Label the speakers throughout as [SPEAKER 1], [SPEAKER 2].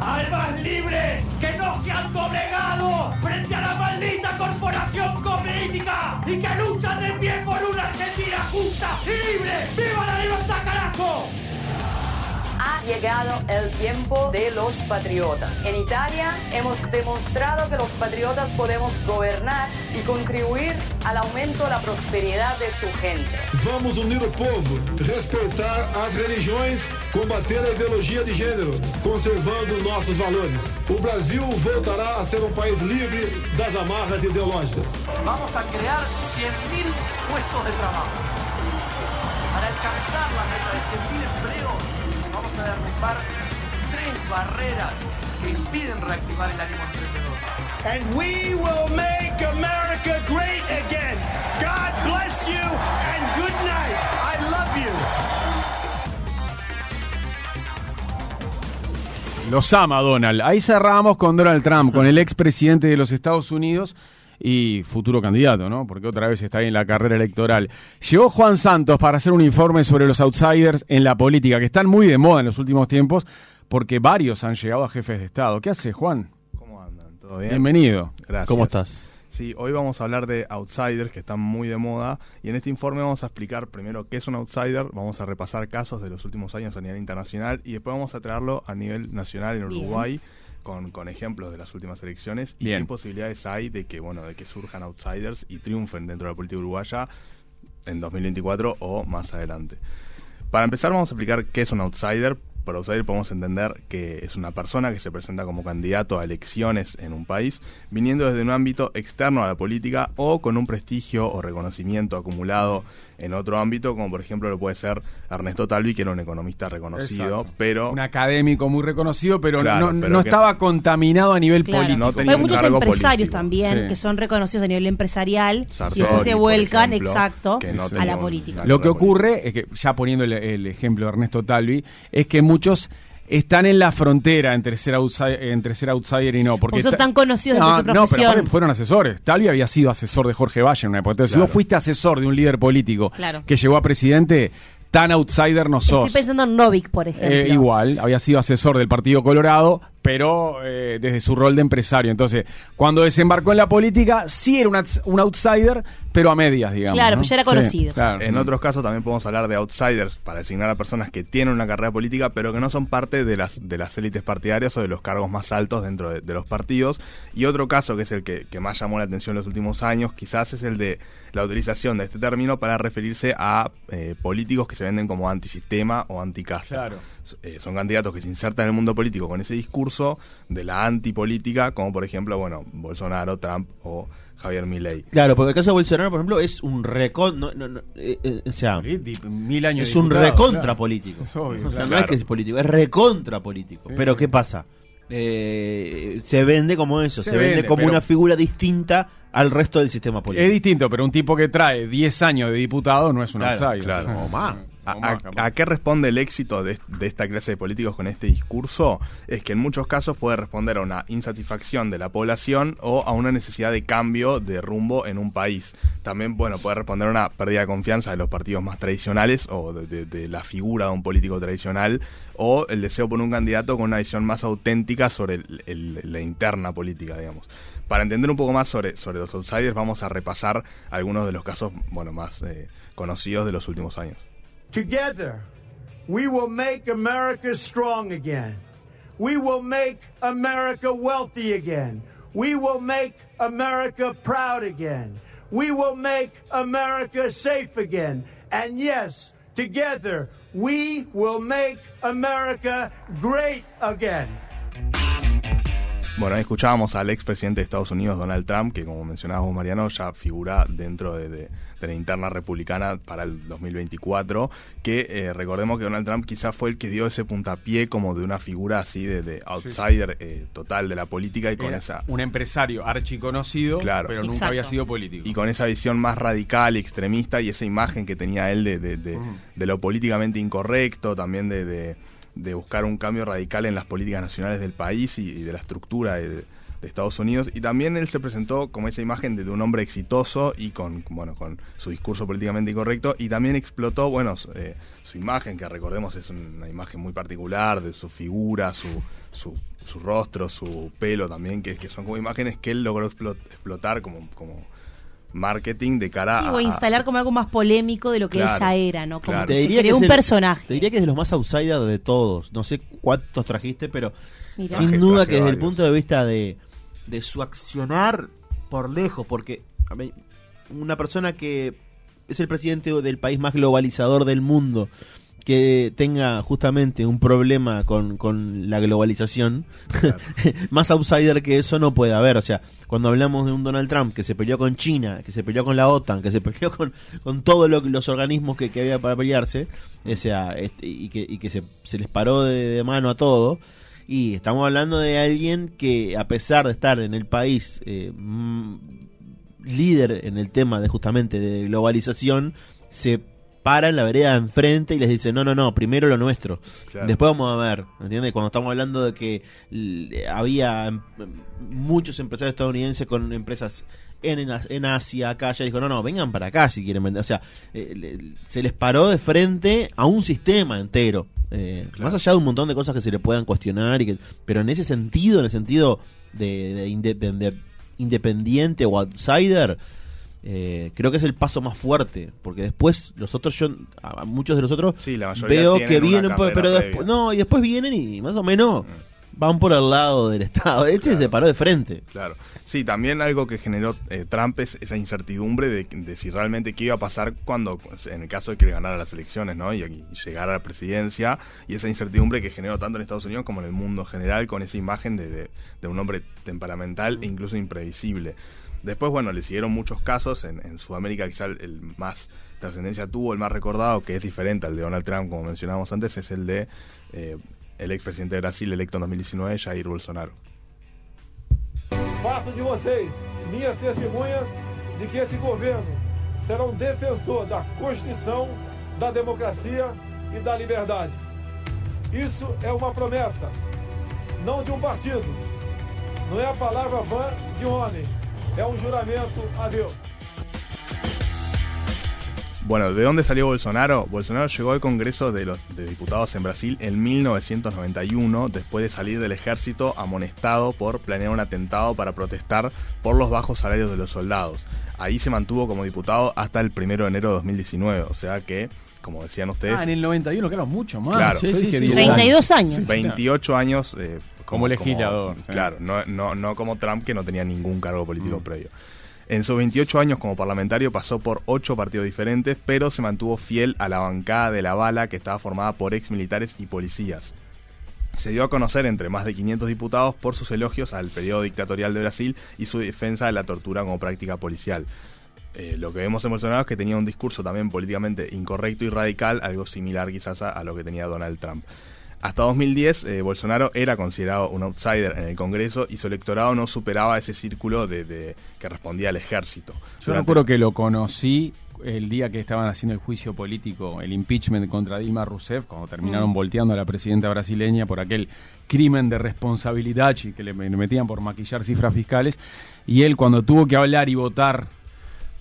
[SPEAKER 1] Almas libres que no se han doblegado frente a la maldita corporación política y que luchan de pie por una Argentina justa y libre. ¡Viva la libertad, carajo!
[SPEAKER 2] Llegado el tiempo de los patriotas. En Italia hemos demostrado que los patriotas podemos gobernar y contribuir al aumento de la prosperidad de su gente.
[SPEAKER 3] Vamos unir o povo, respeitar as religiões, combater a ideologia de gênero, conservando nossos valores. O Brasil voltará a ser um país livre das amarras ideológicas.
[SPEAKER 4] Vamos a crear 100.000 puestos de trabajo. Para alcanzar la meta de 100.000 empleos, vamos a derrumbar tres barreras que impiden reactivar el ánimo emprendedor.
[SPEAKER 1] And we will make America great again. God bless you and good night. I love you.
[SPEAKER 5] Los ama Donald. Ahí cerramos con Donald Trump, con el expresidente de los Estados Unidos y futuro candidato, ¿no? Porque otra vez está ahí en la carrera electoral. Llegó Juan Santos para hacer un informe sobre los outsiders en la política, que están muy de moda en los últimos tiempos, porque varios han llegado a jefes de Estado. ¿Qué hace, Juan?
[SPEAKER 6] ¿Cómo andan? ¿Todo bien?
[SPEAKER 5] Bienvenido.
[SPEAKER 6] Gracias.
[SPEAKER 7] ¿Cómo estás?
[SPEAKER 6] Sí, hoy vamos a hablar de outsiders que están muy de moda y en este informe vamos a explicar primero qué es un outsider, vamos a repasar casos de los últimos años a nivel internacional y después vamos a traerlo a nivel nacional en Uruguay con, con ejemplos de las últimas elecciones y
[SPEAKER 5] Bien.
[SPEAKER 6] qué posibilidades hay de que bueno de que surjan outsiders y triunfen dentro de la política uruguaya en 2024 o más adelante. Para empezar vamos a explicar qué es un outsider. Por outsider podemos entender que es una persona que se presenta como candidato a elecciones en un país, viniendo desde un ámbito externo a la política o con un prestigio o reconocimiento acumulado en otro ámbito, como por ejemplo lo puede ser Ernesto Talvi, que era un economista reconocido,
[SPEAKER 5] Exacto.
[SPEAKER 6] pero
[SPEAKER 5] Un académico muy reconocido, pero
[SPEAKER 6] Claro,
[SPEAKER 5] no,
[SPEAKER 6] pero
[SPEAKER 5] no
[SPEAKER 6] que-
[SPEAKER 5] estaba contaminado a nivel
[SPEAKER 8] Claro.
[SPEAKER 5] político.
[SPEAKER 6] No tenía
[SPEAKER 8] Hay muchos empresarios
[SPEAKER 6] político.
[SPEAKER 8] también
[SPEAKER 5] Sí.
[SPEAKER 8] que son reconocidos a nivel empresarial
[SPEAKER 6] Sartori,
[SPEAKER 8] y después se vuelcan,
[SPEAKER 6] ejemplo,
[SPEAKER 8] exacto,
[SPEAKER 6] no
[SPEAKER 8] a la política.
[SPEAKER 5] Lo que ocurre es que, ya poniendo el, el ejemplo de Ernesto Talvi, es que muchos están en la frontera entre ser, outsider, entre ser outsider y no. Porque
[SPEAKER 8] son tan conocidos
[SPEAKER 5] no,
[SPEAKER 8] de su
[SPEAKER 5] no, pero
[SPEAKER 8] profesión.
[SPEAKER 5] aparte fueron asesores. Talvi había sido asesor de Jorge Valle en una época. Entonces, si vos fuiste asesor de un líder político
[SPEAKER 8] Claro.
[SPEAKER 5] que llegó a presidente, tan outsider no sos.
[SPEAKER 8] Estoy pensando en Novik, por ejemplo.
[SPEAKER 5] Eh, igual, había sido asesor del Partido Colorado, pero eh, desde su rol de empresario. Entonces, cuando desembarcó en la política, sí era un, outs- un outsider, pero a medias, digamos.
[SPEAKER 8] Claro,
[SPEAKER 5] ¿no?
[SPEAKER 8] pues ya era
[SPEAKER 5] Sí,
[SPEAKER 8] conocido.
[SPEAKER 5] claro.
[SPEAKER 6] En otros casos también podemos hablar de outsiders para designar a personas que tienen una carrera política pero que no son parte de las de las élites partidarias o de los cargos más altos dentro de, de los partidos. Y otro caso que es el que, que más llamó la atención en los últimos años quizás es el de la utilización de este término para referirse a eh, políticos que se venden como antisistema o anticasta.
[SPEAKER 5] Claro.
[SPEAKER 6] Eh, son candidatos que se insertan en el mundo político con ese discurso de la antipolítica como por ejemplo, bueno, Bolsonaro, Trump o Javier Milei.
[SPEAKER 7] Claro, porque el caso de Bolsonaro, por ejemplo, es un recon... No, no, no, eh, eh, o sea,
[SPEAKER 5] Político, mil años
[SPEAKER 7] es un recontra
[SPEAKER 5] claro.
[SPEAKER 7] político.
[SPEAKER 5] Es obvio,
[SPEAKER 7] o sea, no es que es político, es recontra político.
[SPEAKER 5] Sí,
[SPEAKER 7] pero
[SPEAKER 5] sí.
[SPEAKER 7] ¿qué pasa? Eh, se vende como eso,
[SPEAKER 5] Se
[SPEAKER 7] se, vende,
[SPEAKER 5] vende,
[SPEAKER 7] como
[SPEAKER 5] pero-
[SPEAKER 7] una figura distinta al resto del sistema político.
[SPEAKER 5] Es distinto, pero un tipo que trae 10 años de diputado no es un
[SPEAKER 7] Claro,
[SPEAKER 5] outsider.
[SPEAKER 6] claro.
[SPEAKER 7] O más.
[SPEAKER 6] ¿A, qué responde el éxito de, de esta clase de políticos con este discurso? Es que en muchos casos puede responder a una insatisfacción de la población o a una necesidad de cambio de rumbo en un país. También, bueno, puede responder a una pérdida de confianza de los partidos más tradicionales o de, de- de la figura de un político tradicional o el deseo por un candidato con una visión más auténtica sobre el- el- la interna política, digamos. Para entender un poco más sobre, sobre los outsiders, vamos a repasar algunos de los casos bueno, más eh, conocidos de los últimos años.
[SPEAKER 1] Together, we will make America strong again. We will make America wealthy again. We will make America proud again. We will make America safe again. And yes, together, we will make America great again.
[SPEAKER 6] Bueno, ahí escuchábamos al expresidente de Estados Unidos, Donald Trump, que como mencionabas vos, Mariano, ya figura dentro de, de- de la interna republicana para el 2024, que eh, recordemos que Donald Trump quizás fue el que dio ese puntapié como de una figura así de, de outsider eh, total de la política y con
[SPEAKER 5] Era
[SPEAKER 6] esa
[SPEAKER 5] un empresario archiconocido,
[SPEAKER 6] Claro.
[SPEAKER 5] pero nunca
[SPEAKER 8] Exacto.
[SPEAKER 5] había sido político.
[SPEAKER 6] y con esa visión más radical y extremista y esa imagen que tenía él de, de- de- de lo políticamente incorrecto, también de, de- buscar un cambio radical en las políticas nacionales del país y, de la estructura de, de Estados Unidos. Y también él se presentó como esa imagen de, un hombre exitoso y con bueno con su discurso políticamente incorrecto. Y también explotó bueno su, eh, su imagen que recordemos es una imagen muy particular de su figura su su, su rostro su pelo también que, que son como imágenes que él logró explot- explotar como como marketing de cara
[SPEAKER 8] Sí,
[SPEAKER 6] a
[SPEAKER 8] o instalar como algo más polémico de lo que
[SPEAKER 6] Claro,
[SPEAKER 8] ella era, ¿no? Como
[SPEAKER 6] claro.
[SPEAKER 8] que
[SPEAKER 7] Te diría que
[SPEAKER 8] un
[SPEAKER 7] el-
[SPEAKER 8] personaje.
[SPEAKER 7] Te diría que es de los más outsider de todos. No sé cuántos trajiste, pero
[SPEAKER 8] Mirá.
[SPEAKER 7] sin
[SPEAKER 6] Traje-
[SPEAKER 7] duda
[SPEAKER 6] traje
[SPEAKER 7] que desde el punto de vista de, de su accionar por lejos, porque a una persona que es el presidente del país más globalizador del mundo, que tenga justamente un problema con, con la globalización, más outsider que eso no puede haber. O sea, cuando hablamos de un Donald Trump que se peleó con China, que se peleó con la OTAN, que se peleó con, con todos lo- los organismos que, que había para pelearse, o sea, este, y que, y que se, se les paró de, de mano a todo. Y estamos hablando de alguien que, a pesar de estar en el país eh, mm, líder en el tema de justamente de globalización, se para en la vereda de enfrente y les dice, no, no, no, primero lo nuestro.
[SPEAKER 6] Claro.
[SPEAKER 7] Después vamos a ver, ¿entiendes? Cuando estamos hablando de que l- había em, muchos empresarios estadounidenses con empresas en, en, Asia, acá, ya dijo, no, no, vengan para acá si quieren vender. O sea, eh, le- se les paró de frente a un sistema entero. Eh, Más allá de un montón de cosas que se le puedan cuestionar, y que, pero en ese sentido, en el sentido de, de inde- de independiente o outsider, eh, creo que es el paso más fuerte, porque después los otros, yo, a muchos de los otros,
[SPEAKER 6] Sí, la mayoría
[SPEAKER 7] veo que vienen, pero después, no, y después vienen y más o menos van por el lado del Estado. Este
[SPEAKER 6] Claro.
[SPEAKER 7] se paró de frente.
[SPEAKER 6] Claro. Sí, también algo que generó eh, Trump es esa incertidumbre de, de si realmente qué iba a pasar cuando, en el caso de que ganara las elecciones, ¿no? Y, y llegara a la presidencia, y esa incertidumbre que generó tanto en Estados Unidos como en el mundo en general, con esa imagen de, de- de un hombre temperamental e incluso imprevisible. Después, bueno, le siguieron muchos casos. En, Sudamérica, quizá el, el más trascendencia tuvo, el más recordado, que es diferente al de Donald Trump, como mencionábamos antes, es el de eh, el expresidente de Brasil electo en 2019, Jair Bolsonaro.
[SPEAKER 3] Faço de vocês minhas testemunhas de que esse governo será um defensor da Constituição, da democracia e da liberdade. Isso é uma promessa, não de um partido. Não é a palavra vã de um homem, é um juramento a Deus.
[SPEAKER 6] Bueno, ¿de dónde salió Bolsonaro? Bolsonaro llegó al Congreso de los de Diputados en Brasil en 1991, después de salir del ejército amonestado por planear un atentado para protestar por los bajos salarios de los soldados. Ahí se mantuvo como diputado hasta el 1 de enero de 2019, o sea que, como decían ustedes,
[SPEAKER 5] Ah, en el 91, claro, mucho más.
[SPEAKER 6] Claro. Sí,
[SPEAKER 7] sí,
[SPEAKER 5] 10
[SPEAKER 7] sí.
[SPEAKER 8] 32 años.
[SPEAKER 6] 28 años eh,
[SPEAKER 5] Como legislador, sí.
[SPEAKER 6] Claro, no, no, no como Trump que no tenía ningún cargo político
[SPEAKER 5] Mm.
[SPEAKER 6] previo. En sus 28 años como parlamentario pasó por 8 partidos diferentes, pero se mantuvo fiel a la bancada de la bala que estaba formada por ex militares y policías. Se dio a conocer entre más de 500 diputados por sus elogios al periodo dictatorial de Brasil y su defensa de la tortura como práctica policial. Eh, lo que vemos en Bolsonaro es que tenía un discurso también políticamente incorrecto y radical, algo similar quizás a, a lo que tenía Donald Trump. Hasta 2010, eh, Bolsonaro era considerado un outsider en el Congreso y su electorado no superaba ese círculo de, de- que respondía al ejército.
[SPEAKER 5] Yo
[SPEAKER 6] Durante-
[SPEAKER 5] recuerdo que lo conocí el día que estaban haciendo el juicio político, el impeachment contra Dilma Rousseff, cuando terminaron volteando a la presidenta brasileña por aquel crimen de responsabilidad y que le le metían por maquillar cifras fiscales. Y él, cuando tuvo que hablar y votar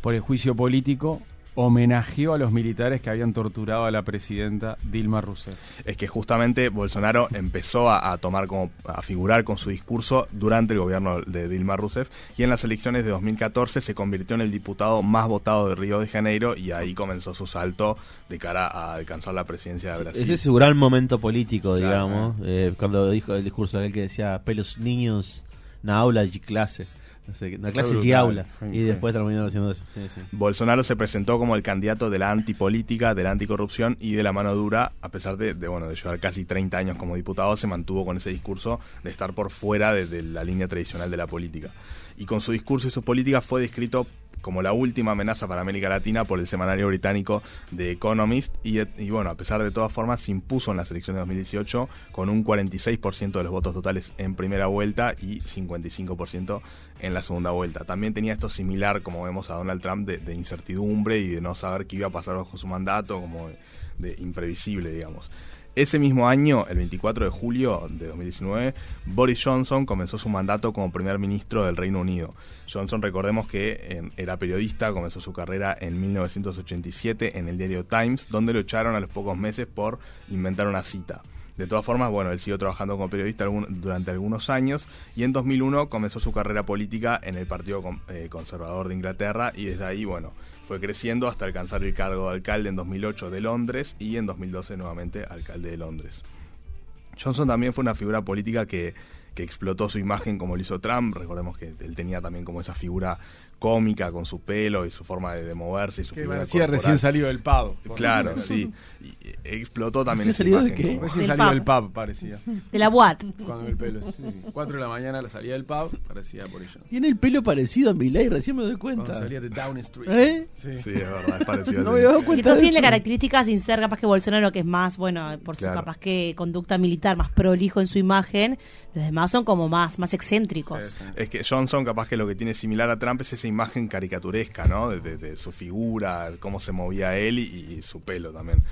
[SPEAKER 5] por el juicio político, homenajeó a los militares que habían torturado a la presidenta Dilma Rousseff.
[SPEAKER 6] es que justamente Bolsonaro empezó a, a tomar como a figurar con su discurso durante el gobierno de Dilma Rousseff y en las elecciones de 2014 se convirtió en el diputado más votado de Río de Janeiro y ahí comenzó su salto de cara a alcanzar la presidencia de Brasil.
[SPEAKER 7] Ese es su gran momento político,
[SPEAKER 6] Claro,
[SPEAKER 7] digamos, eh, cuando dijo el discurso aquel que decía, pelos niños, na aula de clase. No sé, na clase de
[SPEAKER 5] brutal,
[SPEAKER 7] aula.
[SPEAKER 5] fue-
[SPEAKER 7] Y después terminó haciendo eso. Sí, sí.
[SPEAKER 6] Bolsonaro se presentó como el candidato de la antipolítica, de la anticorrupción y de la mano dura, a pesar de, de, bueno de llevar casi 30 años como diputado, se mantuvo con ese discurso de estar por fuera de, de la línea tradicional de la política. Y con su discurso y su política fue descrito como la última amenaza para América Latina por el semanario británico The Economist y, bueno, a pesar de todas formas se impuso en las elecciones de 2018 con un 46% de los votos totales en primera vuelta y 55% en la segunda vuelta. También tenía esto similar, como vemos a Donald Trump, de, incertidumbre y de no saber qué iba a pasar bajo su mandato, como de imprevisible, digamos. Ese mismo año, el 24 de julio de 2019, Boris Johnson comenzó su mandato como primer ministro del Reino Unido. Johnson, recordemos que eh, era periodista, comenzó su carrera en 1987 en el diario Times, donde lo echaron a los pocos meses por inventar una cita. De todas formas, bueno, él siguió trabajando como periodista durante algunos años y en 2001 comenzó su carrera política en el Partido eh, Conservador de Inglaterra y desde ahí, bueno, fue creciendo hasta alcanzar el cargo de alcalde en 2008 de Londres y en 2012 nuevamente alcalde de Londres. Johnson también fue una figura política que, que explotó su imagen como lo hizo Trump. Recordemos que él tenía también como esa figura cómica con su pelo y su forma de, de moverse y su
[SPEAKER 5] Que
[SPEAKER 6] figura
[SPEAKER 5] parecía
[SPEAKER 6] corporal.
[SPEAKER 5] recién salido del pub.
[SPEAKER 6] Claro, sí. Y, explotó también
[SPEAKER 7] ¿Recién
[SPEAKER 6] esa
[SPEAKER 7] salido de
[SPEAKER 6] imagen.
[SPEAKER 7] qué?
[SPEAKER 6] como-
[SPEAKER 5] Recién
[SPEAKER 8] Del
[SPEAKER 5] salido del pub, parecía.
[SPEAKER 8] De la Watt.
[SPEAKER 5] Cuando el pelo. Sí, sí. 4 de la mañana la salida del pub, parecía por ello.
[SPEAKER 7] Tiene el pelo parecido a Milei, recién me doy
[SPEAKER 5] Cuando
[SPEAKER 7] cuenta.
[SPEAKER 5] salía de Down Street.
[SPEAKER 7] ¿Eh?
[SPEAKER 5] Sí.
[SPEAKER 6] Sí, es verdad, es parecido.
[SPEAKER 7] No me cuenta de
[SPEAKER 8] tienen
[SPEAKER 7] eso.
[SPEAKER 8] características sin ser capaz que Bolsonaro, que es más, bueno, por su
[SPEAKER 6] Claro.
[SPEAKER 8] capaz que conducta militar, más prolijo en su imagen. Los demás son como más, más excéntricos.
[SPEAKER 5] Sí, sí.
[SPEAKER 6] Es que Johnson capaz que lo que tiene similar a Trump es esa imagen caricaturesca, ¿no? De, de- de su figura, cómo se movía él y, y su pelo también.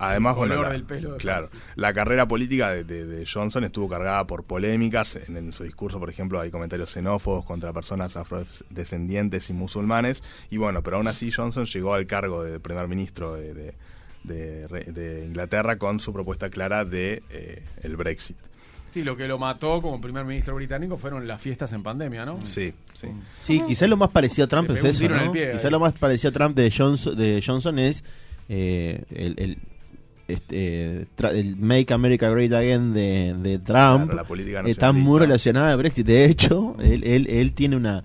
[SPEAKER 6] Además,
[SPEAKER 5] El
[SPEAKER 6] bueno, la,
[SPEAKER 5] del pelo de
[SPEAKER 6] claro, la carrera política de, de- de Johnson estuvo cargada por polémicas. En, en su discurso, por ejemplo, hay comentarios xenófobos contra personas afrodescendientes y musulmanes. Y bueno, pero aún así Johnson llegó al cargo de primer ministro de, de- de re- de Inglaterra con su propuesta clara de eh, el Brexit.
[SPEAKER 5] Sí, lo que lo mató como primer ministro británico fueron las fiestas en pandemia, ¿no?
[SPEAKER 6] Sí, sí.
[SPEAKER 7] Sí, quizás lo más parecido a Trump
[SPEAKER 5] Le
[SPEAKER 7] es eso, ¿no?
[SPEAKER 5] el pie
[SPEAKER 7] Quizás
[SPEAKER 5] ahí.
[SPEAKER 7] lo más parecido a Trump de Johnson, de Johnson es eh, el, el, este, eh, el Make America Great Again de, de Trump.
[SPEAKER 6] Claro, la política
[SPEAKER 7] está muy relacionada al Brexit. De hecho, él, él, él tiene una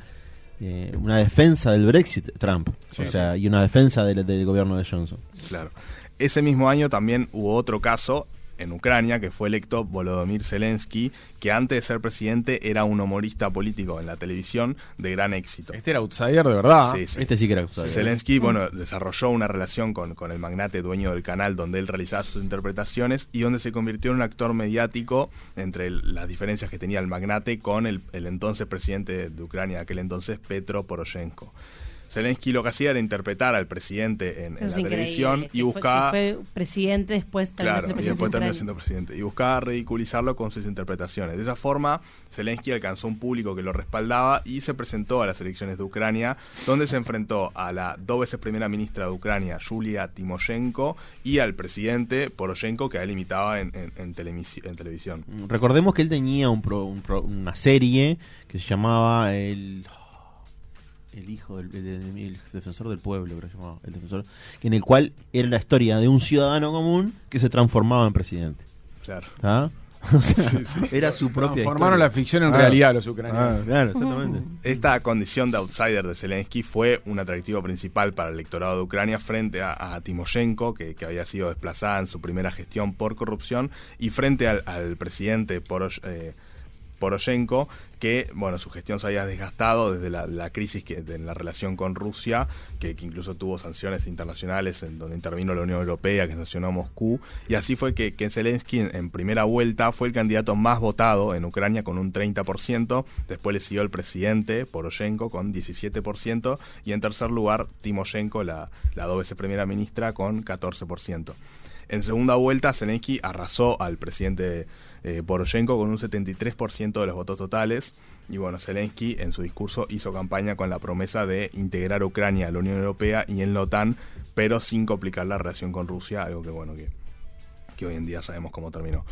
[SPEAKER 7] eh, una defensa del Brexit, Trump.
[SPEAKER 5] Sí,
[SPEAKER 7] o sea, y una defensa del, del gobierno de Johnson.
[SPEAKER 6] Claro. Ese mismo año también hubo otro caso en Ucrania que fue electo Volodymyr Zelensky, que antes de ser presidente era un humorista político en la televisión de gran éxito.
[SPEAKER 5] Este era outsider de verdad.
[SPEAKER 6] Sí, sí.
[SPEAKER 7] Este sí que era acusado.
[SPEAKER 6] Zelensky, bueno, desarrolló una relación con, con el magnate dueño del canal donde él realizaba sus interpretaciones y donde se convirtió en un actor mediático entre el- las diferencias que tenía el magnate con el, el entonces presidente de Ucrania, aquel entonces Petro Poroshenko. Zelensky lo que hacía era interpretar al presidente en, la
[SPEAKER 8] increíble,
[SPEAKER 6] televisión y buscaba...
[SPEAKER 8] Fue, presidente, después terminó
[SPEAKER 6] Claro,
[SPEAKER 8] siendo
[SPEAKER 6] y
[SPEAKER 8] presidente.
[SPEAKER 6] después
[SPEAKER 8] de
[SPEAKER 6] terminó siendo presidente. Y buscaba ridiculizarlo con sus interpretaciones. De esa forma, Zelensky alcanzó un público que lo respaldaba y se presentó a las elecciones de Ucrania, donde se enfrentó a la dos veces primera ministra de Ucrania, Yulia Timoshenko, y al presidente Poroshenko, que a él imitaba en, en- en televisi- en televisión.
[SPEAKER 7] Recordemos que él tenía un pro- un pro- una serie que se llamaba el el hijo del el- el- el defensor del pueblo, creo que se llamaba, el defensor, en el cual era la historia de un ciudadano común que se transformaba en presidente.
[SPEAKER 6] Claro.
[SPEAKER 7] ¿Ah? O sea, era su propia
[SPEAKER 5] Transformaron
[SPEAKER 7] historia.
[SPEAKER 5] la ficción en
[SPEAKER 7] Ah.
[SPEAKER 5] realidad los ucranianos.
[SPEAKER 7] Ah, claro, exactamente.
[SPEAKER 6] Esta condición de outsider de Zelensky fue un atractivo principal para el electorado de Ucrania frente a, a Timoshenko, que, que había sido desplazada en su primera gestión por corrupción, y frente al, al presidente Porosh- eh, Poroshenko, que bueno, su gestión se había desgastado desde la, la crisis que, en la relación con Rusia, que, incluso tuvo sanciones internacionales en donde intervino la Unión Europea, que sancionó a Moscú, y así fue que, Zelensky en, primera vuelta fue el candidato más votado en Ucrania con un 30%, después le siguió el presidente Poroshenko con 17%, y en tercer lugar Timoshenko, la, la dos primera ministra, con 14%. En segunda vuelta, Zelensky arrasó al presidente eh, Poroshenko con un 73% de los votos totales. Y bueno, Zelensky en su discurso hizo campaña con la promesa de integrar Ucrania a la Unión Europea y en la OTAN, pero sin complicar la relación con Rusia, algo que bueno, que, que hoy en día sabemos cómo terminó.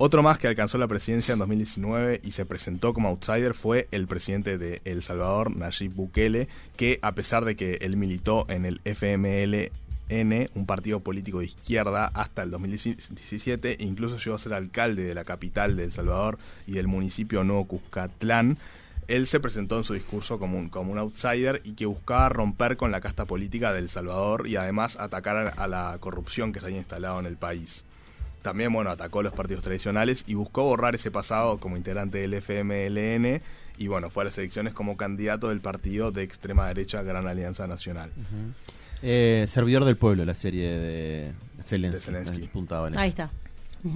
[SPEAKER 6] Otro más que alcanzó la presidencia en 2019 y se presentó como outsider fue el presidente de El Salvador, Nayib Bukele, que a pesar de que él militó en el Un partido político de izquierda, hasta el 2017, e incluso llegó a ser alcalde de la capital de El Salvador y del municipio Nuevo Cuscatlán, él se presentó en su discurso como un, outsider y que buscaba romper con la casta política de El Salvador y además atacar a, a la corrupción que se había instalado en el país. También, bueno, atacó los partidos tradicionales y buscó borrar ese pasado como integrante del FMLN y, bueno, fue a las elecciones como candidato del partido de extrema derecha Gran Alianza Nacional.
[SPEAKER 7] Eh, Servidor del Pueblo, la serie de Zelensky.
[SPEAKER 6] De Zelensky.
[SPEAKER 8] Ahí está.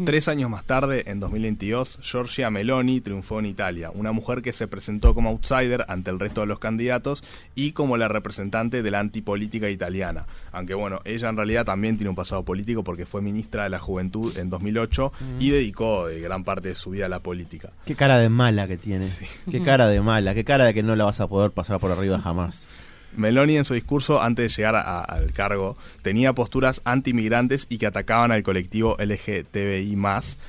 [SPEAKER 6] Tres años más tarde, en 2022, Giorgia Meloni triunfó en Italia, una mujer que se presentó como outsider ante el resto de los candidatos y como la representante de la antipolítica italiana. Aunque bueno, ella en realidad también tiene un pasado político porque fue ministra de la Juventud en 2008 y dedicó eh, gran parte de su vida a la política.
[SPEAKER 7] Qué cara de mala que tiene. Qué cara de mala. Qué cara de que no la vas a poder pasar por arriba jamás.
[SPEAKER 6] Meloni en su discurso antes de llegar al cargo tenía posturas anti-inmigrantes y que atacaban al colectivo LGTBI+,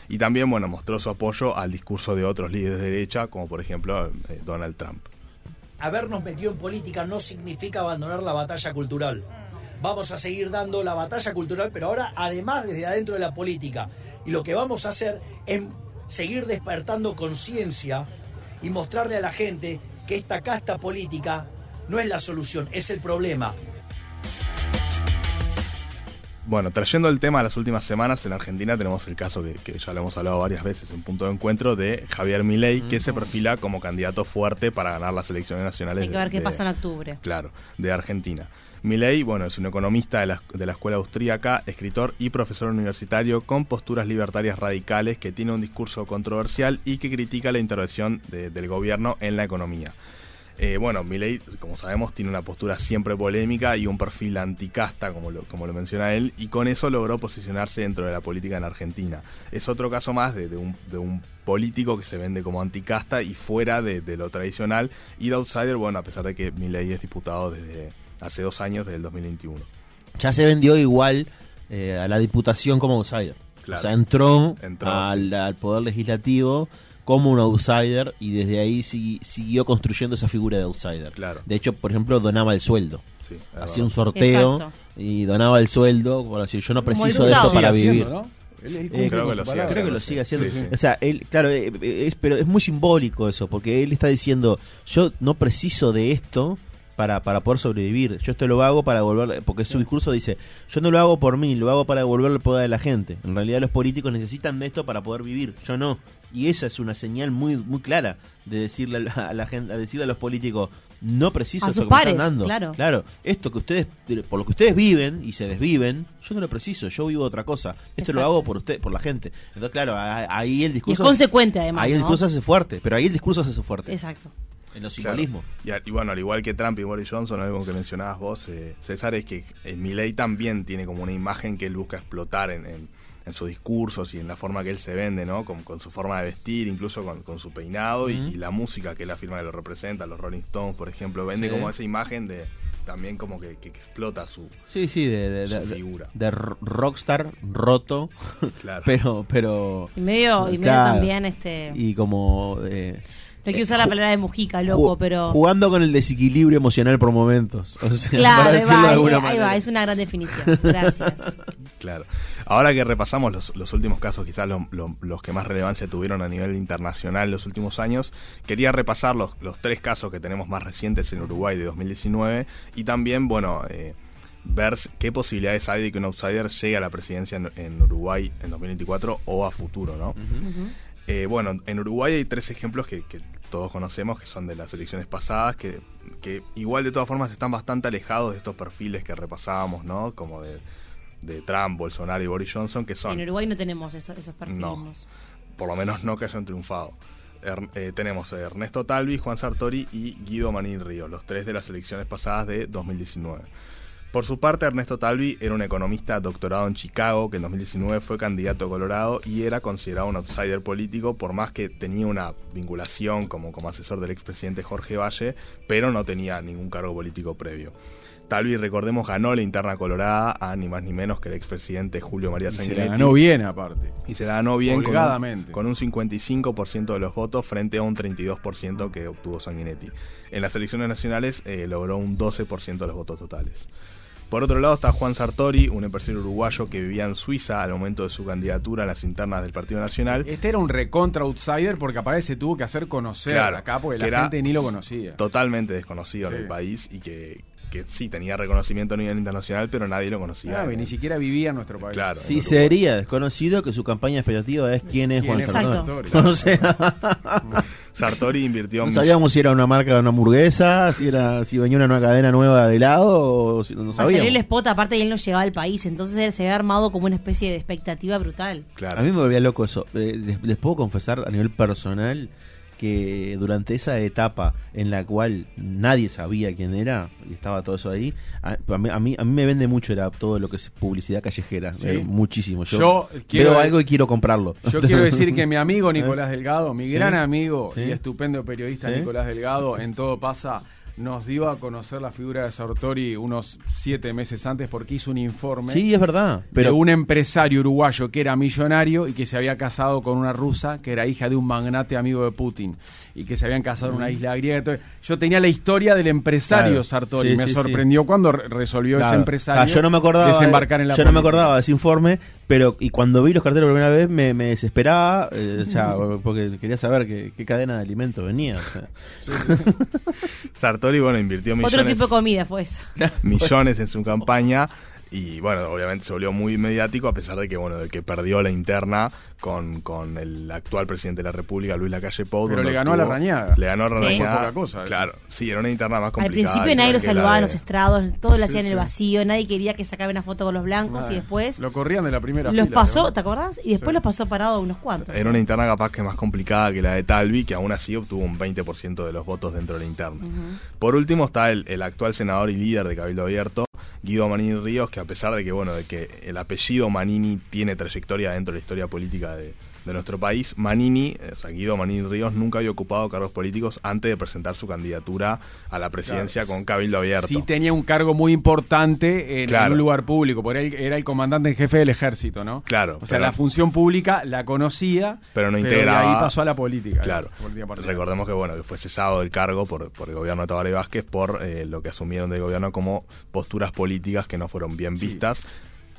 [SPEAKER 6] y también bueno, mostró su apoyo al discurso de otros líderes de derecha, como por ejemplo eh, Donald Trump.
[SPEAKER 9] habernos metido en política no significa abandonar la batalla cultural. Vamos a seguir dando la batalla cultural, pero ahora además desde adentro de la política. Y lo que vamos a hacer es seguir despertando conciencia y mostrarle a la gente que esta casta política no es la solución, es el problema.
[SPEAKER 6] Bueno, trayendo el tema a las últimas semanas, en Argentina tenemos el caso que, que ya lo hemos hablado varias veces en punto de encuentro de Javier Milei, que se perfila como candidato fuerte para ganar las elecciones nacionales.
[SPEAKER 8] Hay que
[SPEAKER 6] de-
[SPEAKER 8] ver qué
[SPEAKER 6] de-
[SPEAKER 8] pasa en octubre.
[SPEAKER 6] Claro, de Milei, Milei, bueno, es un economista de la, de la escuela austríaca, escritor y profesor universitario con posturas libertarias radicales que tiene un discurso controversial y que critica la intervención de- del gobierno en la economía. Eh, bueno, Milei, como sabemos, tiene una postura siempre polémica y un perfil anticasta, como lo, como lo menciona él, y con eso logró posicionarse dentro de la política en Argentina. Es otro caso más de, de un, de un político que se vende como anticasta y fuera de, de lo tradicional, y de outsider, bueno, a pesar de que Milei es diputado desde hace dos años, desde el 2021.
[SPEAKER 7] Ya se vendió igual eh, a la diputación como outsider.
[SPEAKER 6] Claro.
[SPEAKER 7] O sea, entró,
[SPEAKER 6] Entró,
[SPEAKER 7] al,
[SPEAKER 6] sí.
[SPEAKER 7] al poder legislativo como un outsider y desde ahí sigui- siguió construyendo esa figura de outsider.
[SPEAKER 6] Claro.
[SPEAKER 7] De hecho, por ejemplo, donaba el sueldo.
[SPEAKER 6] Sí,
[SPEAKER 7] Hacía un sorteo
[SPEAKER 8] Exacto.
[SPEAKER 7] y donaba el sueldo por decir, yo no preciso de esto para vivir.
[SPEAKER 5] haciendo, ¿no? Él-
[SPEAKER 7] Eh,
[SPEAKER 6] creo que lo sigue
[SPEAKER 5] palabra.
[SPEAKER 7] Creo que lo
[SPEAKER 6] Sí,
[SPEAKER 7] sigue haciendo.
[SPEAKER 6] sí, sí.
[SPEAKER 7] O sea, él, claro, eh, eh, es, pero es muy simbólico eso, porque él está diciendo, yo no preciso de esto para, para poder sobrevivir, yo esto lo hago para devolver, porque su discurso dice, yo no lo hago por mí, lo hago para devolverle el poder a la gente. En realidad los políticos necesitan de esto para poder vivir, yo no. Y esa es una señal muy muy clara de decirle a la, a la gente, a decirle a los políticos, no preciso
[SPEAKER 8] A
[SPEAKER 7] eso que me están dando.
[SPEAKER 8] claro.
[SPEAKER 7] Claro, esto que ustedes, por lo que ustedes viven y se desviven, yo no lo preciso, yo vivo otra cosa. Esto lo hago por usted, por la gente. Entonces, claro, ahí el
[SPEAKER 8] Y es
[SPEAKER 7] discurso.
[SPEAKER 8] consecuente además.
[SPEAKER 7] Ahí el discurso se hace fuerte, pero ahí el discurso se hace fuerte.
[SPEAKER 8] Exacto.
[SPEAKER 7] En los
[SPEAKER 6] Claro.
[SPEAKER 7] simbolismos.
[SPEAKER 6] Y, bueno, al igual que Trump y Boris Johnson, algo que mencionabas vos, eh, César, es que eh, también tiene como una imagen que él busca explotar en, en- en sus discursos y en la forma que él se vende, ¿no? Con, con su forma de vestir, incluso con, con su peinado y- la música que él afirma que lo representa, los Rolling Stones, por ejemplo, vende
[SPEAKER 7] Sí.
[SPEAKER 6] como esa imagen de también como que, que explota su...
[SPEAKER 7] Sí, sí, de, de,
[SPEAKER 6] Su
[SPEAKER 7] de-
[SPEAKER 6] figura.
[SPEAKER 7] de rockstar roto,
[SPEAKER 6] Claro.
[SPEAKER 7] pero pero
[SPEAKER 8] Y medio, y medio
[SPEAKER 7] Claro.
[SPEAKER 8] también, este.
[SPEAKER 7] y como eh,
[SPEAKER 8] no que usar la palabra de Mujica, loco, pero.
[SPEAKER 7] jugando con el desequilibrio emocional por momentos. O sea,
[SPEAKER 8] Claro,
[SPEAKER 7] para
[SPEAKER 8] ahí
[SPEAKER 7] decirlo
[SPEAKER 8] va,
[SPEAKER 7] de alguna
[SPEAKER 8] ahí
[SPEAKER 7] manera.
[SPEAKER 8] va, es una gran definición. Gracias.
[SPEAKER 6] Claro. Ahora que repasamos los, los últimos casos, quizás lo- lo- los que más relevancia tuvieron a nivel internacional en los últimos años, quería repasar los, los tres casos que tenemos más recientes en Uruguay de 2019 y también, bueno, eh, ver qué posibilidades hay de que un outsider llegue a la presidencia en, en Uruguay en 2024 o a futuro, ¿no? Eh, bueno, en Uruguay hay tres ejemplos que, que todos conocemos, que son de las elecciones pasadas, que, que igual de todas formas están bastante alejados de estos perfiles que repasábamos, ¿no? Como de, de Trump, Bolsonaro y Boris Johnson, que son
[SPEAKER 8] En Uruguay no tenemos eso- esos perfilismos.
[SPEAKER 6] por lo menos no que hayan triunfado. Er- eh, tenemos a Ernesto Talvi, Juan Sartori y Guido Manín Río, los tres de las elecciones pasadas de 2019. Por su parte, Ernesto Talvi era un economista doctorado en Chicago que en 2019 fue candidato a Colorado y era considerado un outsider político por más que tenía una vinculación como, como asesor del expresidente Jorge Valle, pero no tenía ningún cargo político previo. Talvi, recordemos, ganó la interna colorada a ni más ni menos que el expresidente Julio María
[SPEAKER 5] Y se
[SPEAKER 6] Sanguinetti.
[SPEAKER 5] la ganó bien, aparte.
[SPEAKER 6] Y se la ganó bien con un, con un 55% de los votos frente a un 32% que obtuvo Sanguinetti. En las elecciones nacionales eh, logró un 12% de los votos totales. Por otro lado está Juan Sartori, un empresario uruguayo que vivía en Suiza al momento de su candidatura a las internas del Partido Nacional.
[SPEAKER 5] Este era un recontra outsider porque aparte se tuvo que hacer conocer
[SPEAKER 6] Claro,
[SPEAKER 5] acá porque
[SPEAKER 6] que
[SPEAKER 5] la gente ni lo conocía.
[SPEAKER 6] Totalmente desconocido en
[SPEAKER 5] Sí.
[SPEAKER 6] el país y que, que sí tenía reconocimiento a nivel internacional, pero nadie lo conocía.
[SPEAKER 5] Claro, y ni siquiera vivía en nuestro país.
[SPEAKER 6] Claro.
[SPEAKER 7] Si
[SPEAKER 6] en
[SPEAKER 7] sería desconocido que su campaña expectativa es quién es
[SPEAKER 5] ¿Quién
[SPEAKER 7] Juan
[SPEAKER 5] es
[SPEAKER 7] Sartori.
[SPEAKER 8] Exacto.
[SPEAKER 7] O sea,
[SPEAKER 6] Sartori invirtió
[SPEAKER 7] No sabíamos si era una marca de una hamburguesa, si era si venía una nueva cadena nueva de helado, o si no
[SPEAKER 8] Para salir el
[SPEAKER 7] sabíamos.
[SPEAKER 8] spot, aparte, y él no llegaba al país, entonces él se había armado como una especie de expectativa brutal.
[SPEAKER 6] Claro.
[SPEAKER 7] A mí me volvía loco eso. Eh, les, les puedo confesar a nivel personal que durante esa etapa en la cual nadie sabía quién era y estaba todo eso ahí, a, a mí, a mí a mí me vende mucho era todo lo que es publicidad callejera,
[SPEAKER 5] Sí.
[SPEAKER 7] eh, muchísimo. Yo,
[SPEAKER 5] Yo quiero-
[SPEAKER 7] veo algo y quiero comprarlo.
[SPEAKER 5] Yo quiero decir que mi amigo Nicolás Delgado, mi
[SPEAKER 7] Sí.
[SPEAKER 5] gran amigo
[SPEAKER 7] Sí.
[SPEAKER 5] y estupendo periodista. Nicolás Delgado, en todo pasa, nos dio a conocer la figura de Sartori unos siete meses antes porque hizo un informe
[SPEAKER 7] Sí, es verdad.
[SPEAKER 5] de
[SPEAKER 7] Pero
[SPEAKER 5] un empresario uruguayo que era millonario y que se había casado con una rusa que era hija de un magnate amigo de Putin y que se habían casado en una isla griega. Entonces, yo tenía la historia del empresario
[SPEAKER 7] Claro.
[SPEAKER 5] Sartori.
[SPEAKER 7] Sí,
[SPEAKER 5] me
[SPEAKER 7] sí,
[SPEAKER 5] sorprendió cuando re- resolvió ese empresario
[SPEAKER 7] Ah, yo no me acordaba
[SPEAKER 5] desembarcar en la
[SPEAKER 7] yo no me acordaba de ese informe pero y cuando vi los carteles por primera vez me, me desesperaba eh, o sea porque quería saber qué, qué cadena de alimentos venía o sea.
[SPEAKER 6] Sartori, bueno, invirtió millones,
[SPEAKER 8] Otro tipo de comida fue esa.
[SPEAKER 6] millones en su campaña y bueno, obviamente se volvió muy mediático a pesar de que bueno, de que perdió la interna con, con el actual presidente de la República, Luis Lacalle Pou.
[SPEAKER 5] Pero le ganó a
[SPEAKER 6] obtuvo-
[SPEAKER 5] Larrañaga.
[SPEAKER 6] Le ganó a
[SPEAKER 8] Sí.
[SPEAKER 6] Larrañaga.
[SPEAKER 5] Fue poca cosa, ¿eh?
[SPEAKER 6] Claro, sí, era una interna más
[SPEAKER 8] Al
[SPEAKER 6] complicada.
[SPEAKER 8] principio nadie lo
[SPEAKER 6] la
[SPEAKER 8] saludaba
[SPEAKER 6] de-
[SPEAKER 8] en los estrados, todos le
[SPEAKER 5] Sí,
[SPEAKER 8] hacían
[SPEAKER 5] sí.
[SPEAKER 8] el vacío, nadie quería que sacara una foto con los blancos y después
[SPEAKER 5] Lo corrían de la primera
[SPEAKER 8] los
[SPEAKER 5] fila,
[SPEAKER 8] pasó,
[SPEAKER 5] ¿no?
[SPEAKER 8] ¿te acordás? Y después
[SPEAKER 5] Sí.
[SPEAKER 8] los pasó parado a unos cuantos.
[SPEAKER 6] Era una interna capaz que más complicada que la de Talvi, que aún así obtuvo un 20% de los votos dentro de la interna. Por último está el, el actual senador y líder de Cabildo Abierto, Guido Manini Ríos, que a pesar de que bueno, de que el apellido Manini tiene trayectoria dentro de la historia política de, de nuestro país, Manini, o sea, Guido Manini Ríos nunca había ocupado cargos políticos antes de presentar su candidatura a la presidencia
[SPEAKER 5] Claro.
[SPEAKER 6] con Cabildo Abierto.
[SPEAKER 5] Sí tenía un cargo muy importante en,
[SPEAKER 6] Claro.
[SPEAKER 5] un lugar público, porque él era el comandante en jefe del ejército, ¿no?
[SPEAKER 6] Claro,
[SPEAKER 5] O sea,
[SPEAKER 6] pero-
[SPEAKER 5] la función pública la conocía,
[SPEAKER 6] Pero no
[SPEAKER 5] de
[SPEAKER 6] integraba-
[SPEAKER 5] ahí pasó a la política.
[SPEAKER 6] Claro.
[SPEAKER 5] la política partidaria.
[SPEAKER 6] Recordemos que bueno que fue cesado del cargo por, por el gobierno de Tabaré Vázquez por eh, lo que asumieron del gobierno como posturas políticas que no fueron bien
[SPEAKER 5] Sí.
[SPEAKER 6] vistas.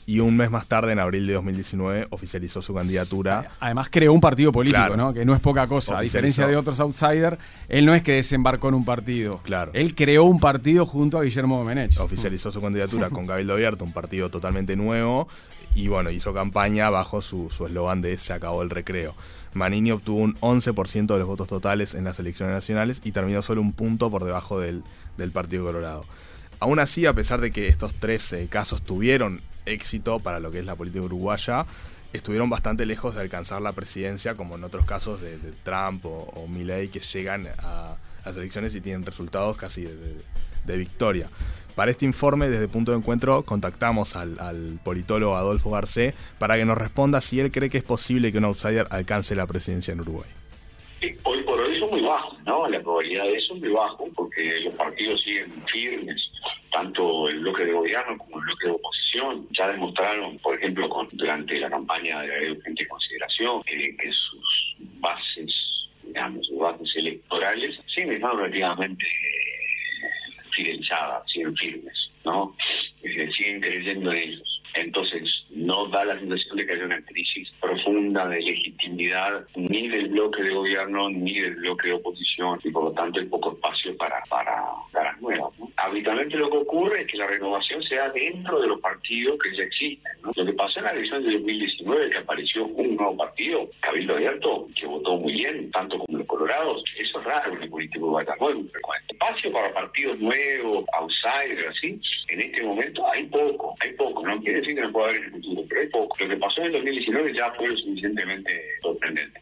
[SPEAKER 6] Y un mes más tarde, en abril de 2019, oficializó su candidatura.
[SPEAKER 5] Además creó un partido político,
[SPEAKER 6] Claro.
[SPEAKER 5] ¿no? Que no es poca cosa. A diferencia de otros outsiders, él no es que desembarcó en un partido.
[SPEAKER 6] Claro.
[SPEAKER 5] Él creó un partido junto a Guillermo Domenech.
[SPEAKER 6] Oficializó su candidatura con Cabildo Abierto, un partido totalmente nuevo. Y bueno, hizo campaña bajo su su eslogan de Se acabó el recreo. Manini obtuvo un 11% de los votos totales en las elecciones nacionales y terminó solo un punto por debajo del, del Partido Colorado. Aún así, a pesar de que estos tres eh, casos tuvieron éxito para lo que es la política uruguaya, estuvieron bastante lejos de alcanzar la presidencia, como en otros casos de, Trump o, o Milley, que llegan a las elecciones y tienen resultados casi de, victoria. Para este informe, desde Punto de Encuentro, contactamos al, politólogo Adolfo Garcé para que nos responda si él cree que es posible que un outsider alcance la presidencia en Uruguay.
[SPEAKER 10] Hoy por hoy son muy bajos, ¿no? La probabilidad de eso es muy bajo porque los partidos siguen firmes, tanto el bloque de gobierno como el bloque de oposición. Ya demostraron, por ejemplo, con- durante la campaña de la urgente consideración, eh, que sus bases, digamos, sus bases electorales siguen estando relativamente eh, fidelizadas, siguen firmes, ¿no? Siguen creyendo en ellos. Entonces, no da la sensación de que haya una crisis profunda de legitimidad ni del bloque de gobierno ni del bloque de oposición y por lo tanto hay poco espacio para, para caras nuevas. ¿no? Habitualmente lo que ocurre es que la renovación se da dentro de los partidos que ya existen. ¿no? Lo que pasó en la elección de 2019, que apareció un nuevo partido, Cabildo Abierto, que votó muy bien, tanto como eso es raro en el político no es muy frecuente. Espacio para partidos nuevos, outsiders, así, en este momento hay poco, hay poco, no quiere decir que no pueda haber en el futuro, pero hay poco. Lo que pasó en el 2019 ya fue lo suficientemente sorprendente.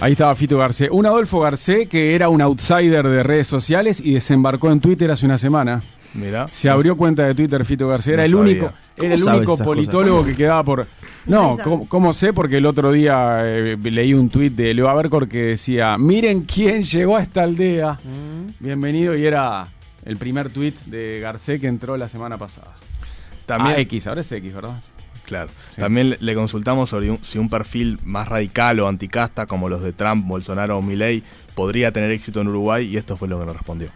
[SPEAKER 5] Ahí estaba Fito Garcé. Un Adolfo Garcé que era un outsider de redes sociales y desembarcó en Twitter hace una semana.
[SPEAKER 6] Mira.
[SPEAKER 5] Se abrió cuenta de Twitter Fito García. Era
[SPEAKER 6] No
[SPEAKER 5] el
[SPEAKER 6] sabía.
[SPEAKER 5] único,
[SPEAKER 7] ¿Cómo
[SPEAKER 5] era el único politólogo
[SPEAKER 7] cosas?
[SPEAKER 5] que quedaba por. No? ¿cómo, cómo sé? Porque el otro día eh, leí un tuit de Leo Abercor que decía: Miren quién llegó a esta aldea. Bienvenido. Y era el primer tuit de Garcé que entró la semana pasada.
[SPEAKER 6] También,
[SPEAKER 5] Ah, X, ahora es X, ¿verdad?
[SPEAKER 6] Claro.
[SPEAKER 5] Sí.
[SPEAKER 6] También le- le consultamos sobre un- si un perfil más radical o anticasta, como los de Trump, Bolsonaro o Milley, podría tener éxito en Uruguay y esto fue lo que nos respondió.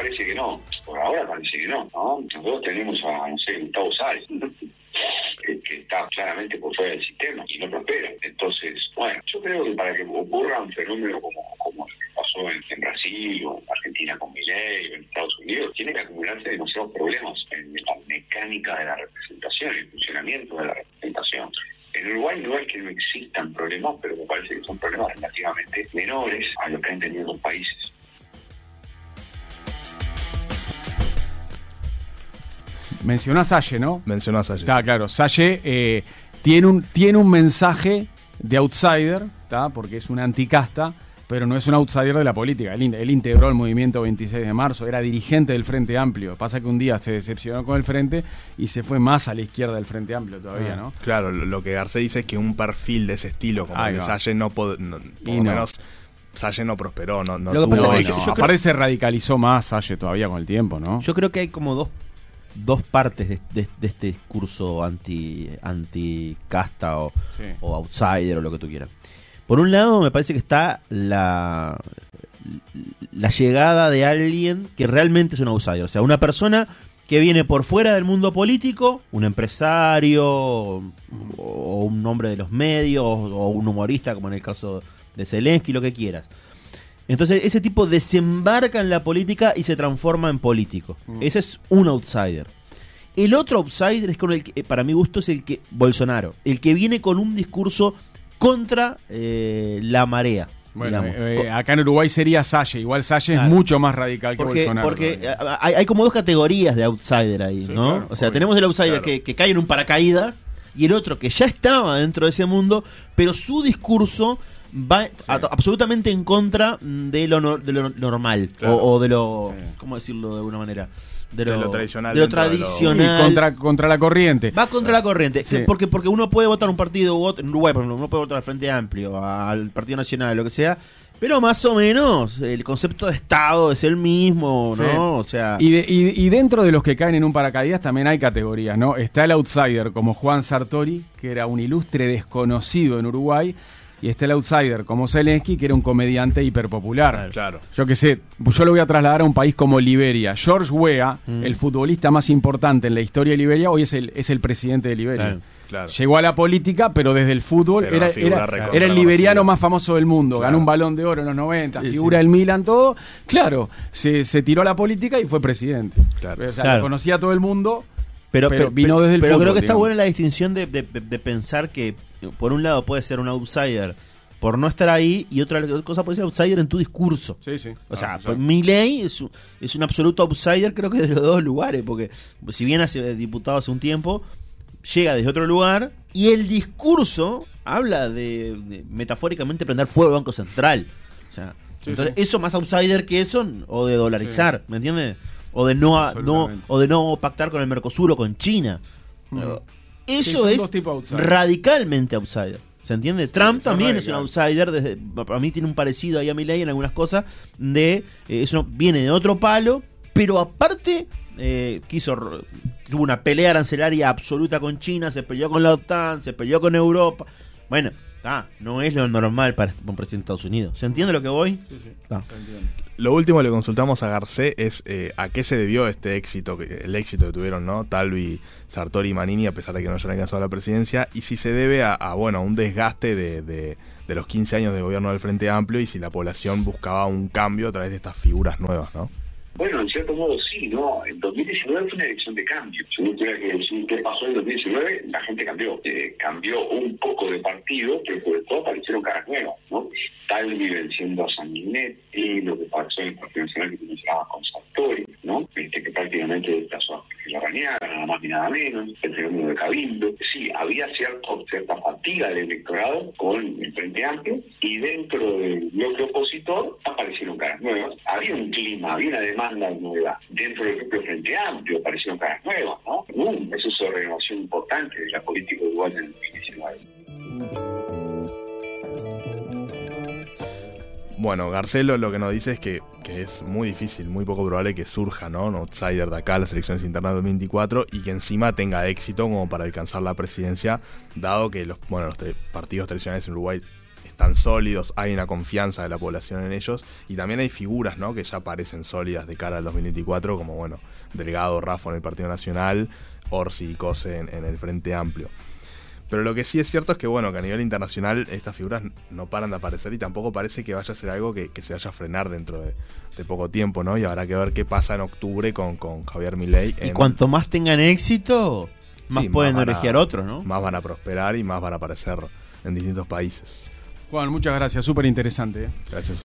[SPEAKER 10] Parece que no, por ahora parece que no, ¿no? Nosotros tenemos a, no sé, Gustavo Sáez, que, está claramente por fuera del sistema y no prospera. Entonces, bueno, yo creo que para que ocurra un fenómeno como, como pasó en, Brasil o en Argentina con Milei o en Estados Unidos, tiene que acumularse demasiados problemas en la mecánica de la representación, el funcionamiento de la representación. En Uruguay no es que no existan problemas, pero me parece que son problemas relativamente menores a lo que han tenido los países.
[SPEAKER 5] Mencionó a Salle, ¿no?
[SPEAKER 6] Mencionó a Salle.
[SPEAKER 5] Está claro, Salle eh, tiene, un, tiene un mensaje de outsider, ¿tá? porque es una anticasta, pero no es un outsider de la política. Él, in- él integró el movimiento 26 de marzo, era dirigente del Frente Amplio. Pasa que un día se decepcionó con el Frente y se fue más a la izquierda del Frente Amplio todavía, ¿no?
[SPEAKER 6] Claro, lo, lo que Garcés dice es que un perfil de ese estilo, como
[SPEAKER 5] Ahí
[SPEAKER 6] el de. Salle, no, no- por
[SPEAKER 5] Y
[SPEAKER 6] lo
[SPEAKER 5] no.
[SPEAKER 6] menos Salle no prosperó, no, no
[SPEAKER 7] Lo que
[SPEAKER 6] tuvo
[SPEAKER 7] pasa es que yo- yo creo-
[SPEAKER 5] Aparte se radicalizó más Salle todavía con el tiempo, ¿no?
[SPEAKER 7] Yo creo que hay como dos, dos partes de, de- de este discurso anti, anti casta o,
[SPEAKER 5] Sí.
[SPEAKER 7] o outsider o lo que tú quieras. Por un lado, me parece que está la, la llegada de alguien que realmente es un outsider. O sea, una persona que viene por fuera del mundo político, un empresario o un hombre de los medios o un humorista, como en el caso de Zelensky, lo que quieras. Entonces, ese tipo desembarca en la política y se transforma en político. Ese es un outsider. El otro outsider es con el que, para mi gusto, es el que Bolsonaro, el que viene con un discurso contra eh, la marea.
[SPEAKER 5] Bueno, eh, acá en Uruguay sería Salle. Igual Salle
[SPEAKER 7] Claro.
[SPEAKER 5] es mucho más radical que
[SPEAKER 7] Porque,
[SPEAKER 5] Bolsonaro.
[SPEAKER 7] porque hay, hay como dos categorías de outsider ahí,
[SPEAKER 5] Sí,
[SPEAKER 7] ¿no?
[SPEAKER 5] claro,
[SPEAKER 7] o sea,
[SPEAKER 5] obvio.
[SPEAKER 7] tenemos el outsider
[SPEAKER 6] Claro.
[SPEAKER 7] que, que cae en un paracaídas y el otro que ya estaba dentro de ese mundo, pero su discurso va a- absolutamente en contra de lo, no- de lo normal
[SPEAKER 6] Claro.
[SPEAKER 7] o, o de lo,
[SPEAKER 5] Sí.
[SPEAKER 7] ¿cómo decirlo de alguna manera?
[SPEAKER 6] De lo tradicional
[SPEAKER 7] de lo
[SPEAKER 6] dentro de lo-
[SPEAKER 7] tradicional.
[SPEAKER 5] Y contra, contra la corriente.
[SPEAKER 7] Va contra la corriente.
[SPEAKER 5] Sí.
[SPEAKER 7] Porque, porque uno puede votar un partido u otro, en Uruguay, por ejemplo, uno puede votar al Frente Amplio, al Partido Nacional, lo que sea, pero más o menos el concepto de Estado es el mismo, ¿no?
[SPEAKER 5] Sí.
[SPEAKER 7] O sea,
[SPEAKER 5] Y, de- y- y dentro de los que caen en un paracaídas también hay categorías, ¿no? Está el outsider como Juan Sartori, que era un ilustre desconocido en Uruguay, y está el outsider como Zelensky, que era un comediante hiperpopular.
[SPEAKER 6] Claro.
[SPEAKER 5] Yo qué sé, yo lo voy a trasladar a un país como Liberia. George Weah,
[SPEAKER 7] Mm.
[SPEAKER 5] el futbolista más importante en la historia de Liberia, hoy es el, es el presidente de Liberia.
[SPEAKER 7] Claro.
[SPEAKER 6] Claro.
[SPEAKER 5] Llegó a la política, pero desde el fútbol
[SPEAKER 6] Era
[SPEAKER 5] era, el liberiano
[SPEAKER 6] conocida.
[SPEAKER 5] más famoso del mundo.
[SPEAKER 6] Claro.
[SPEAKER 5] Ganó un balón de oro en los 90,
[SPEAKER 7] Sí,
[SPEAKER 5] figura
[SPEAKER 7] sí.
[SPEAKER 5] del Milan, todo. Claro, se, se tiró a la política y fue presidente.
[SPEAKER 6] Claro.
[SPEAKER 5] O sea,
[SPEAKER 7] Claro.
[SPEAKER 5] lo conocía todo el mundo,
[SPEAKER 7] pero,
[SPEAKER 5] pero
[SPEAKER 7] pero-
[SPEAKER 5] vino
[SPEAKER 7] pero-
[SPEAKER 5] desde el
[SPEAKER 7] pero
[SPEAKER 5] fútbol,
[SPEAKER 7] creo que está buena la distinción de, de- de pensar que, por un lado, puede ser un outsider por no estar ahí, y otra cosa puede ser outsider en tu discurso.
[SPEAKER 5] Sí, sí.
[SPEAKER 7] O sea,
[SPEAKER 5] Ah,
[SPEAKER 7] pues, Milei es, un- es un absoluto outsider, creo que de los dos lugares, porque si bien hace diputado hace un tiempo, llega desde otro lugar y el discurso habla de, de, metafóricamente prender fuego al Banco Central. O sea,
[SPEAKER 5] Sí,
[SPEAKER 7] entonces
[SPEAKER 5] sí.
[SPEAKER 7] eso más outsider que eso, o de dolarizar, ¿me entiendes? O de no, no o de no pactar con el Mercosur o con China.
[SPEAKER 5] Mm.
[SPEAKER 7] Eso es
[SPEAKER 5] outsider.
[SPEAKER 7] radicalmente outsider. ¿Se entiende? Trump también es un outsider. Desde, para mí tiene un parecido ahí a Milley en algunas cosas. De eh, eso viene de otro palo, pero aparte eh, quiso tuvo una pelea arancelaria absoluta con China, se peleó con la OTAN, se peleó con Europa. Bueno, ah, no es lo normal para un presidente de Estados Unidos. ¿Se entiende lo que voy? Ah.
[SPEAKER 6] Lo último que le consultamos a Garcé es eh, a qué se debió este éxito, que- el éxito que tuvieron, ¿no? Talvi, Sartori y Manini, a pesar de que no hayan alcanzado la presidencia, y si se debe a, a, bueno, a un desgaste de, de- de los 15 años de gobierno del Frente Amplio y si la población buscaba un cambio a través de estas figuras nuevas, ¿no?
[SPEAKER 10] Bueno, en cierto modo sí, ¿no? En 2019 fue una elección de cambio. Si uno tuviera que decir qué pasó en 2019, la gente cambió. Eh, cambió un poco de partido, pero sobre todo aparecieron caras nuevas, ¿no? Talvi venciendo a Sanguinetti, lo que pasó en el Partido Nacional que tú con Sartori, ¿no? Este, que prácticamente desplazó a la Rañaga, nada más ni nada menos, el fenómeno de Cabildo. Sí, había cierto, cierta fatiga del electorado con el Frente Amplio y dentro del bloque opositor aparecieron caras nuevas. Había un clima, había una demanda nueva. Dentro del propio Frente Amplio aparecieron caras nuevas, ¿no? Un proceso de renovación importante de la política uruguaya en el 2019.
[SPEAKER 6] Bueno, Garcelo lo que nos dice es que, que es muy difícil, muy poco probable que surja, ¿no? Un outsider de acá a las elecciones internas del 2024 y que encima tenga éxito como para alcanzar la presidencia, dado que los, bueno, los tre- partidos tradicionales en Uruguay están sólidos, hay una confianza de la población en ellos y también hay figuras, ¿no? Que ya parecen sólidas de cara al 2024, como, bueno, Delgado, Rafa en el Partido Nacional, Orsi y Cose en, en el Frente Amplio. Pero lo que sí es cierto es que, bueno, que a nivel internacional estas figuras no paran de aparecer y tampoco parece que vaya a ser algo que, que se vaya a frenar dentro de, de poco tiempo, ¿no? Y habrá que ver qué pasa en octubre con, con Javier Milei.
[SPEAKER 7] Y cuanto más tengan éxito, Más
[SPEAKER 6] sí,
[SPEAKER 7] pueden
[SPEAKER 6] a-
[SPEAKER 7] orejear otros, ¿no?
[SPEAKER 6] Más van a prosperar y más van a aparecer en distintos países.
[SPEAKER 5] Juan, muchas gracias, súper interesante. ¿eh?
[SPEAKER 6] Gracias.